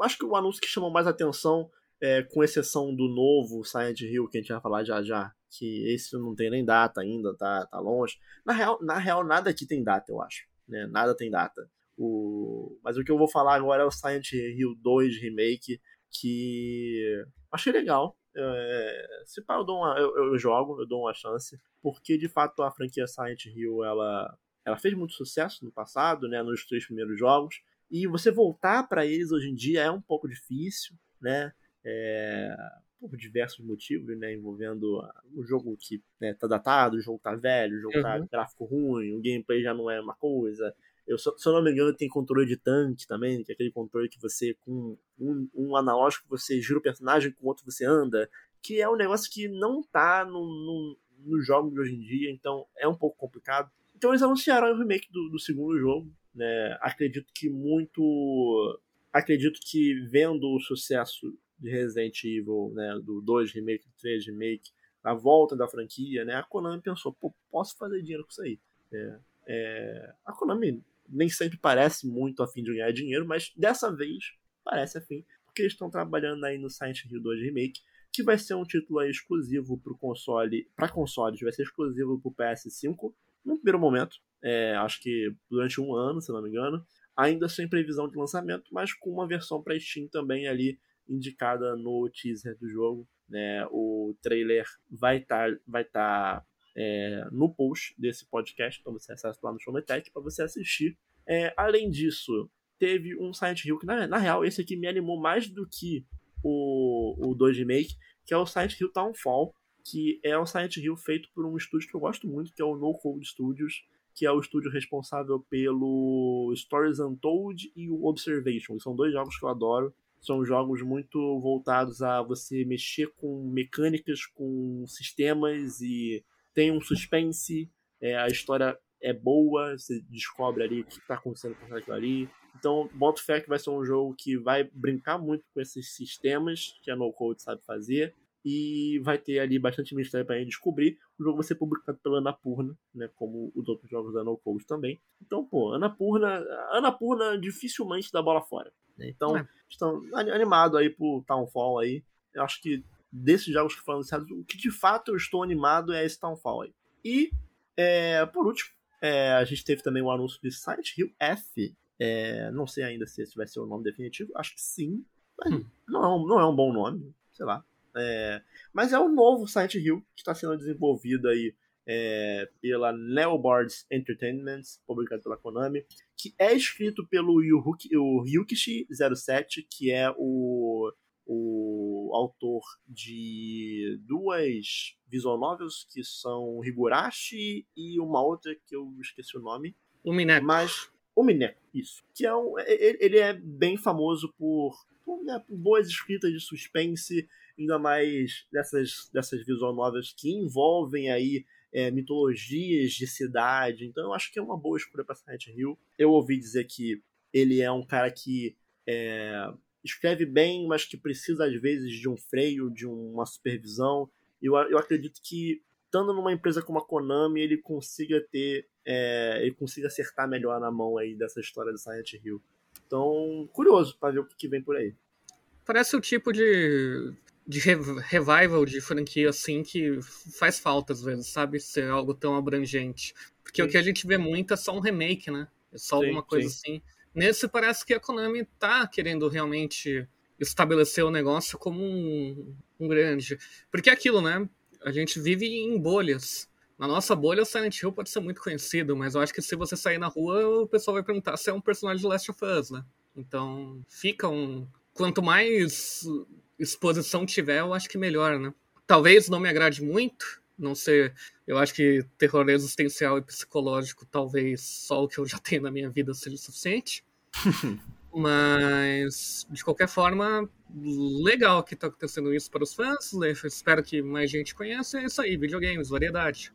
Acho que o anúncio que chamou mais atenção, é, com exceção do novo Silent Hill, que a gente vai falar já já, que esse não tem nem data ainda, tá, tá longe. Na real, na real, nada aqui tem data, eu acho. Né? Nada tem data. O... Mas o que eu vou falar agora é o Silent Hill 2 Remake, que achei legal. É... Se pá, eu, dou uma... eu, eu, jogo, eu dou uma chance, porque de fato a franquia Silent Hill ela, ela fez muito sucesso no passado, né, nos três primeiros jogos, e você voltar para eles hoje em dia é um pouco difícil, né? É... por diversos motivos, né, envolvendo o jogo que né, tá datado, o jogo tá velho, o jogo tá uhum. tá gráfico ruim, o gameplay já não é uma coisa, eu, se eu não me engano, tem controle de tanque também, que é aquele controle que você, com um, um analógico, você gira o personagem, com o outro você anda, que é um negócio que não tá no, no, no jogo de hoje em dia, então é um pouco complicado. Então eles anunciaram o remake do, do segundo jogo, né? Acredito que muito. Acredito que vendo o sucesso de Resident Evil, né, do 2 remake, do 3 remake, a volta da franquia, né, a Konami pensou, pô, posso fazer dinheiro com isso aí. É, é, a Konami nem sempre parece muito a fim de ganhar dinheiro, mas dessa vez parece afim, porque eles estão trabalhando aí no Silent Hill 2 Remake, que vai ser um título exclusivo para console, para consoles, vai ser exclusivo para o PS5 no primeiro momento, é, acho que durante um ano, se não me engano, ainda sem previsão de lançamento, mas com uma versão para Steam também ali indicada no teaser do jogo. Né? O trailer vai estar tá, vai tá é, no post desse podcast, então você acessa lá no Showmetech para você assistir. É, além disso, teve um Silent Hill que, na, na, real, esse aqui me animou mais do que o, o 2 Remake, que é o Silent Hill Townfall, que é um Silent Hill feito por um estúdio que eu gosto muito, que é o No Code Studios, que é o estúdio responsável pelo Stories Untold e o Observation. São dois jogos que eu adoro. São jogos muito voltados a você mexer com mecânicas, com sistemas e tem um suspense, é, a história é boa, você descobre ali o que está acontecendo com aquilo ali. Então, boto fé que vai ser um jogo que vai brincar muito com esses sistemas que a No Code sabe fazer e vai ter ali bastante mistério para gente descobrir. O jogo vai ser publicado pela Anapurna, né, como os outros jogos da No Code também. Então, pô, Anapurna, Anapurna dificilmente dá bola fora. Né? Então, é. estão animado aí pro Townfall aí. Eu acho que desses jogos que foram anunciados, o que de fato eu estou animado é esse Townfall aí. E, é, por último, é, a gente teve também o anúncio de Silent Hill F. É, não sei ainda se esse vai ser o nome definitivo. Acho que sim. Hum. Não, é um, não é um bom nome, sei lá. É, mas é o novo Silent Hill que está sendo desenvolvido aí é, pela Neoboards Entertainment, publicado pela Konami, que é escrito pelo Ryukishi07, que é o, o autor de duas visual novels, que são Higurashi e uma outra que eu esqueci o nome. O Mineko. Mas, o Mineko, isso. Que é um, ele é bem famoso por, por, né, por boas escritas de suspense, ainda mais dessas, dessas visual novels que envolvem aí é, mitologias de cidade. Então eu acho que é uma boa escolha para Silent Hill. Eu ouvi dizer que ele é um cara que é, escreve bem, mas que precisa às vezes de um freio, de uma supervisão. Eu, eu acredito que estando numa empresa como a Konami, ele consiga ter, é, ele consiga acertar melhor na mão aí dessa história do Silent Hill. Então, curioso para ver o que vem por aí. Parece o tipo de de revival de franquia assim que faz falta às vezes, sabe? Ser algo tão abrangente. Porque sim. o que a gente vê muito é só um remake, né? É só sim, alguma coisa sim. assim. Nesse parece que a Konami tá querendo realmente estabelecer o negócio como um, um grande. Porque é aquilo, né? A gente vive em bolhas. Na nossa bolha, o Silent Hill pode ser muito conhecido, mas eu acho que se você sair na rua, o pessoal vai perguntar se é um personagem de Last of Us, né? Então, fica um. Quanto mais exposição tiver, eu acho que melhor, né? Talvez não me agrade muito, não sei. Eu acho que terror existencial e psicológico, talvez só o que eu já tenho na minha vida seja suficiente. Mas, de qualquer forma, legal que tá acontecendo isso para os fãs. Espero que mais gente conheça. É isso aí, videogames, variedade.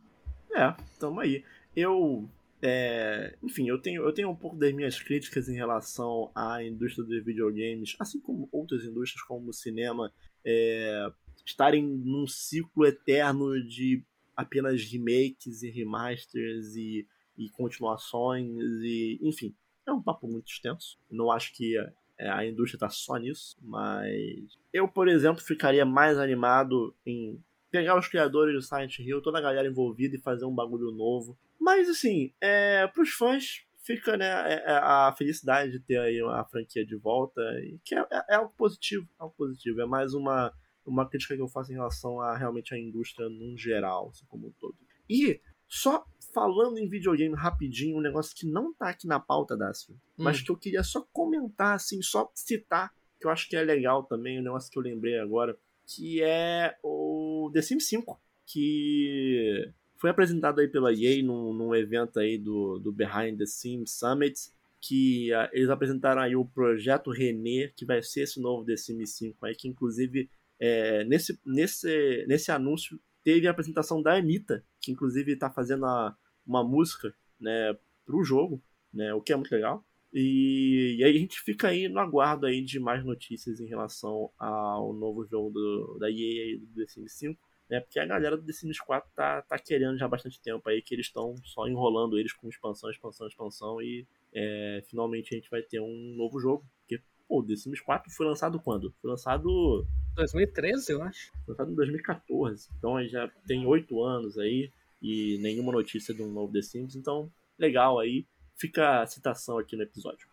É, tamo aí. Eu é, enfim, eu tenho, eu tenho um pouco das minhas críticas em relação à indústria dos videogames, assim como outras indústrias, como o cinema, é, estarem num ciclo eterno de apenas remakes e remasters e, e continuações, e enfim, é um papo muito extenso. Não acho que é, a indústria está só nisso, mas eu, por exemplo, ficaria mais animado em pegar os criadores do Silent Hill, toda a galera envolvida e fazer um bagulho novo. Mas assim, é, pros fãs fica né, é, é a felicidade de ter aí a franquia de volta, que é, é, é, algo positivo, é algo positivo. É mais uma, uma crítica que eu faço em relação a realmente a indústria num geral, assim, como um todo. E só falando em videogame rapidinho, um negócio que não tá aqui na pauta, Dácio, hum. mas que eu queria só comentar, assim, só citar, que eu acho que é legal também, um negócio que eu lembrei agora que é o The Sims 5, que foi apresentado aí pela EA num, num evento aí do, do Behind the Sims Summit, que uh, eles apresentaram aí o projeto René, que vai ser esse novo The Sims 5 aí, que inclusive é, nesse, nesse, nesse anúncio teve a apresentação da Anitta, que inclusive está fazendo a, uma música né, pro jogo, né, o que é muito legal. E, e, aí a gente fica aí no aguardo aí de mais notícias em relação ao novo jogo do, da EA do The Sims 5, né? Porque a galera do The Sims 4 tá, tá querendo já há bastante tempo aí que eles estão só enrolando eles com expansão, expansão, expansão e é, finalmente a gente vai ter um novo jogo. Porque, pô, o The Sims 4 foi lançado quando? Foi lançado... 2013, eu acho. Foi lançado em 2014. Então já tem oito anos aí e nenhuma notícia de um novo The Sims, então legal aí fica a citação aqui no episódio.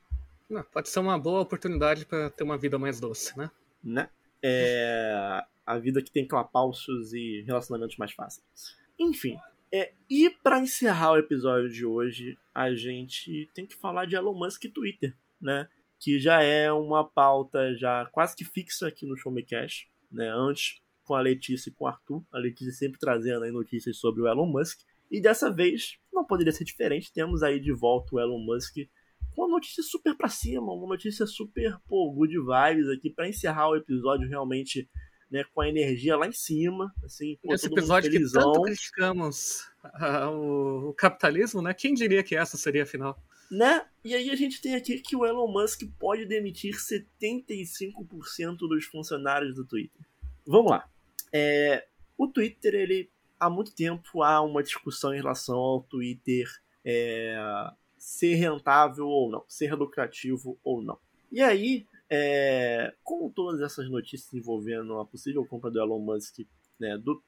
Não, pode ser uma boa oportunidade para ter uma vida mais doce, né? Né? É a vida que tem clapalços e relacionamentos mais fáceis. Enfim, é, e para encerrar o episódio de hoje, a gente tem que falar de Elon Musk e Twitter, né? Que já é uma pauta já quase que fixa aqui no Show Me Cash, né? Antes com a Letícia e com o Arthur, a Letícia sempre trazendo aí notícias sobre o Elon Musk. E dessa vez não poderia ser diferente. Temos aí de volta o Elon Musk com uma notícia super pra cima, uma notícia super, pô, good vibes aqui para encerrar o episódio realmente né, com a energia lá em cima, assim, pô, Esse episódio que tanto criticamos o, o, capitalismo, né? Quem diria que essa seria a final? Né? E aí a gente tem aqui que o Elon Musk pode demitir 75% dos funcionários do Twitter. Vamos lá. É, o Twitter, ele há muito tempo há uma discussão em relação ao Twitter é, ser rentável ou não, ser lucrativo ou não. E aí, é, com todas essas notícias envolvendo a possível compra do Elon Musk, né, do,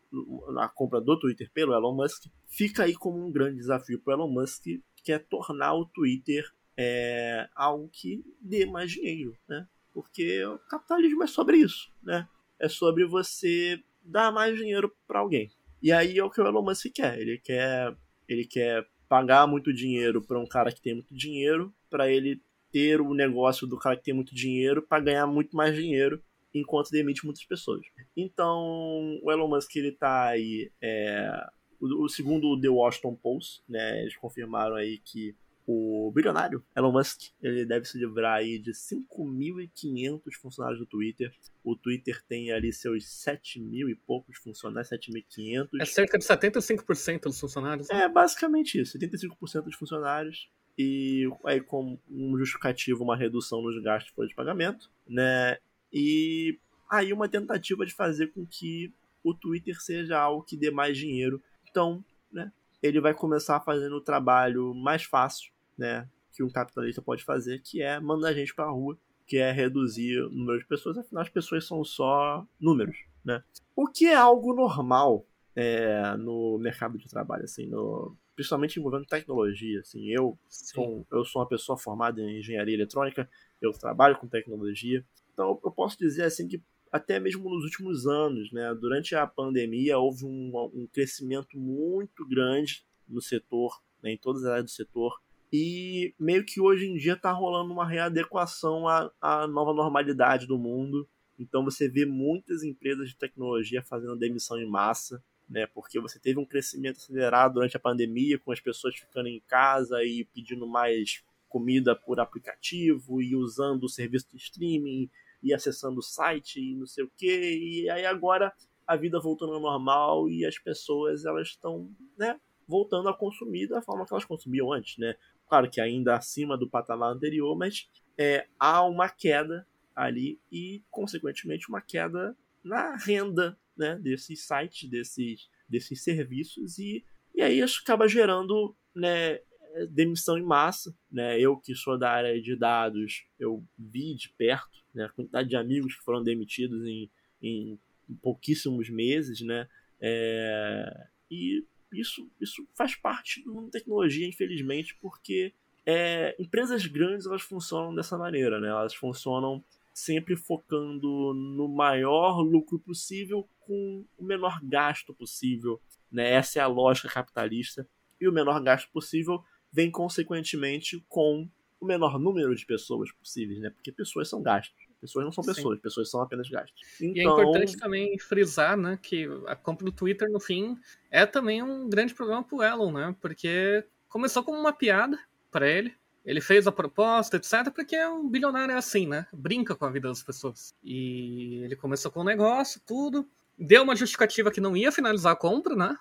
a compra do Twitter pelo Elon Musk, fica aí como um grande desafio para o Elon Musk, que é tornar o Twitter é, algo que dê mais dinheiro, né? Porque o capitalismo é sobre isso, né? É sobre você dar mais dinheiro para alguém. E aí é o que o Elon Musk quer. Ele quer, ele quer pagar muito dinheiro para um cara que tem muito dinheiro, para ele ter o negócio do cara que tem muito dinheiro para ganhar muito mais dinheiro enquanto demite muitas pessoas. Então, o Elon Musk ele tá aí é, o, o segundo The Washington Post, né, eles confirmaram aí que o bilionário Elon Musk ele deve se livrar aí de 5.500 funcionários do Twitter. O Twitter tem ali seus 7 mil e poucos funcionários, 7.500. É cerca de 75% dos funcionários. Né? É basicamente isso, 75% dos funcionários. E aí, com um justificativo, uma redução nos gastos de pagamento, né? E aí, uma tentativa de fazer com que o Twitter seja algo que dê mais dinheiro. Então, né? Ele vai começar fazendo o trabalho mais fácil né, que um capitalista pode fazer, que é mandar a gente para a rua, que é reduzir o número de pessoas, afinal as pessoas são só números, né? O que é algo normal é, no mercado de trabalho, assim, no, principalmente envolvendo tecnologia, assim, eu sou, eu sou uma pessoa formada em engenharia eletrônica, eu trabalho com tecnologia, então eu posso dizer assim que até mesmo nos últimos anos, né, durante a pandemia houve um, um crescimento muito grande no setor, né, em todas as áreas do setor, e meio que hoje em dia está rolando uma readequação à, à nova normalidade do mundo. Então você vê muitas empresas de tecnologia fazendo demissão em massa, né? Porque você teve um crescimento acelerado durante a pandemia, com as pessoas ficando em casa e pedindo mais comida por aplicativo e usando o serviço de streaming e acessando o site e não sei o que. E aí agora a vida voltando ao normal e as pessoas elas estão, né? Voltando a consumir da forma que elas consumiam antes, né? Claro que ainda acima do patamar anterior, mas é, há uma queda ali e, consequentemente, uma queda na renda né, desses sites, desses, desses serviços, e, e aí isso acaba gerando né, demissão em massa. Né? Eu, que sou da área de dados, eu vi de perto né, a quantidade de amigos que foram demitidos em, em pouquíssimos meses, né? É, e isso, isso faz parte do mundo da tecnologia, infelizmente, porque é, empresas grandes elas funcionam dessa maneira, né? Elas funcionam sempre focando no maior lucro possível com o menor gasto possível, né? Essa é a lógica capitalista e o menor gasto possível vem consequentemente com o menor número de pessoas possíveis, né? Porque pessoas são gastos. Pessoas não são pessoas, Sim. pessoas são apenas gastos. Então... E é então, importante também frisar, né, que a compra do Twitter, no fim, é também um grande problema pro Elon, né? Porque começou como uma piada para ele. Ele fez a proposta, etc, porque um bilionário é assim, né? Brinca com a vida das pessoas. E ele começou com o negócio, tudo. Deu uma justificativa que não ia finalizar a compra, né?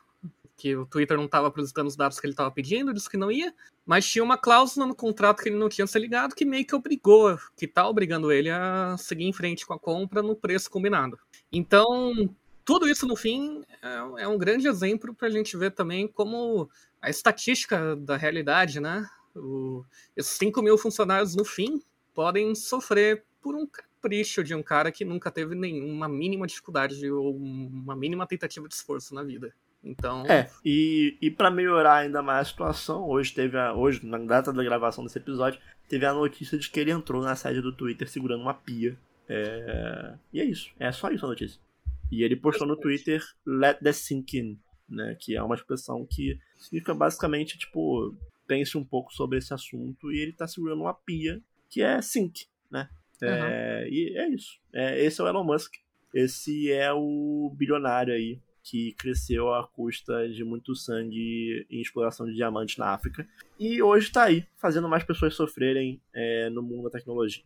Que o Twitter não estava apresentando os dados que ele estava pedindo, disse que não ia, mas tinha uma cláusula no contrato que ele não tinha se ligado que meio que obrigou, que está obrigando ele a seguir em frente com a compra no preço combinado. Então, tudo isso no fim é, é um grande exemplo para a gente ver também como a estatística da realidade, né? O, esses 5 mil funcionários no fim podem sofrer por um capricho de um cara que nunca teve nenhuma mínima dificuldade ou uma mínima tentativa de esforço na vida. Então. É, e, e para melhorar ainda mais a situação, hoje teve a. Hoje, na data da gravação desse episódio, teve a notícia de que ele entrou na sede do Twitter segurando uma pia. É... E é isso. É só isso a notícia. E ele postou no Twitter Let the sink in, né? Que é uma expressão que significa basicamente, tipo, pense um pouco sobre esse assunto e ele tá segurando uma pia que é sink, né? É, uhum. E é isso. É, esse é o Elon Musk. Esse é o bilionário aí que cresceu à custa de muito sangue em exploração de diamantes na África. E hoje está aí, fazendo mais pessoas sofrerem é, no mundo da tecnologia.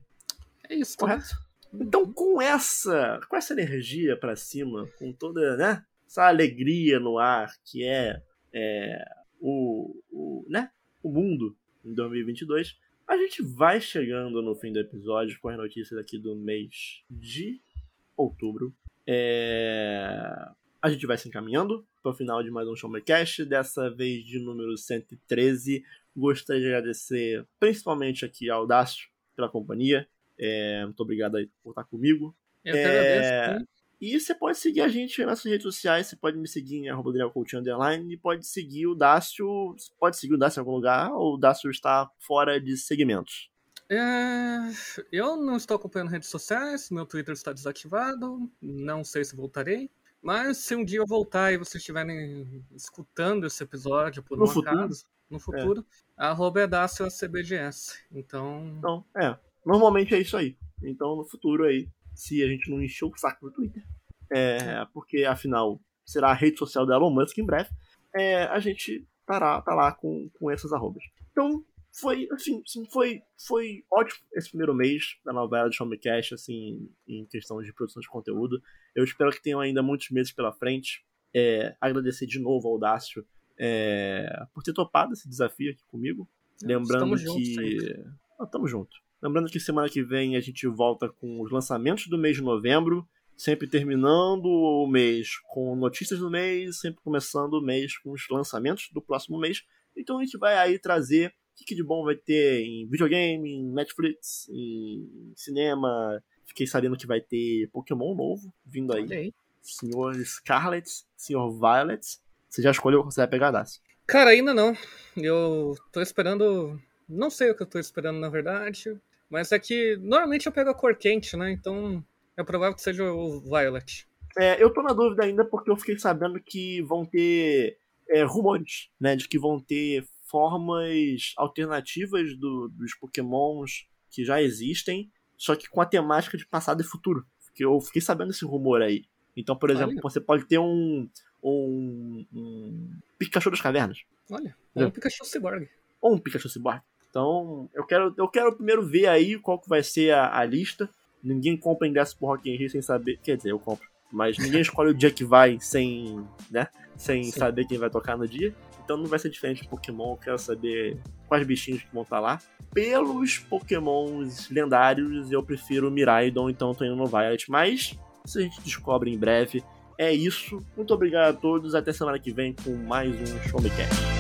É isso, correto? Então, com essa, com essa energia para cima, com toda, né, essa alegria no ar que é é, o, o, né, o mundo em 2022. A gente vai chegando no fim do episódio com as notícias aqui do mês de outubro. É... A gente vai se encaminhando para o final de mais um Showmecast, dessa vez de número 113. Gostaria de agradecer principalmente aqui ao Dácio pela companhia. É... Muito obrigado aí por estar comigo. Eu é... agradeço. E você pode seguir a gente nas redes sociais, você pode me seguir em arroba Underline e pode seguir o Dácio. Pode seguir o Dácio em algum lugar, ou o Dácio está fora de segmentos. É, eu não estou acompanhando redes sociais, meu Twitter está desativado, não sei se voltarei. Mas se um dia eu voltar e vocês estiverem escutando esse episódio por no um futuro. acaso, no futuro, é. arroba é Dácio CBGS. Então. Então, é. Normalmente é isso aí. Então, no futuro aí, se a gente não encher o saco no Twitter. É, porque, afinal, será a rede social do Elon Musk em breve. É, a gente tá, tá lá com, com essas arrobas. Então, foi, assim, assim, foi, foi ótimo esse primeiro mês da novela de Showmecast, assim, em questão de produção de conteúdo. Eu espero que tenham ainda muitos meses pela frente. É, agradecer de novo ao Dácio é, por ter topado esse desafio aqui comigo. Lembrando Estamos que. Ah, tamo junto. Lembrando que semana que vem a gente volta com os lançamentos do mês de novembro, sempre terminando o mês com notícias do mês, sempre começando o mês com os lançamentos do próximo mês. Então a gente vai aí trazer o que de bom vai ter em videogame, em Netflix, em cinema. Fiquei sabendo que vai ter Pokémon novo vindo aí. aí. Senhor Scarlet, Senhor Violet. Você já escolheu o que você vai pegar, Dácio? Cara, ainda não. Eu tô esperando. Não sei o que eu tô esperando, na verdade. Mas é que normalmente eu pego a cor quente, né? Então é provável que seja o Violet. É, eu tô na dúvida ainda porque eu fiquei sabendo que vão ter é, rumores, né? De que vão ter formas alternativas do, dos pokémons que já existem, só que com a temática de passado e futuro. Porque eu fiquei sabendo esse rumor aí. Então, por exemplo, Olha. você pode ter um, um, um Pikachu das cavernas. Olha, ou um Pikachu Cyborg. Ou um Pikachu Cyborg. Então, eu quero, eu quero primeiro ver aí qual que vai ser a, a lista. Ninguém compra ingresso pro Rock in Rio sem saber. Quer dizer, eu compro. Mas ninguém escolhe o dia que vai sem, né? Sem Sim. saber quem vai tocar no dia. Então não vai ser diferente de Pokémon. Eu quero saber quais bichinhos que vão estar lá. Pelos Pokémons lendários, eu prefiro Miraidon, então tô indo no Violet. Mas isso a gente descobre em breve. É isso. Muito obrigado a todos. Até semana que vem com mais um Show Me Cast.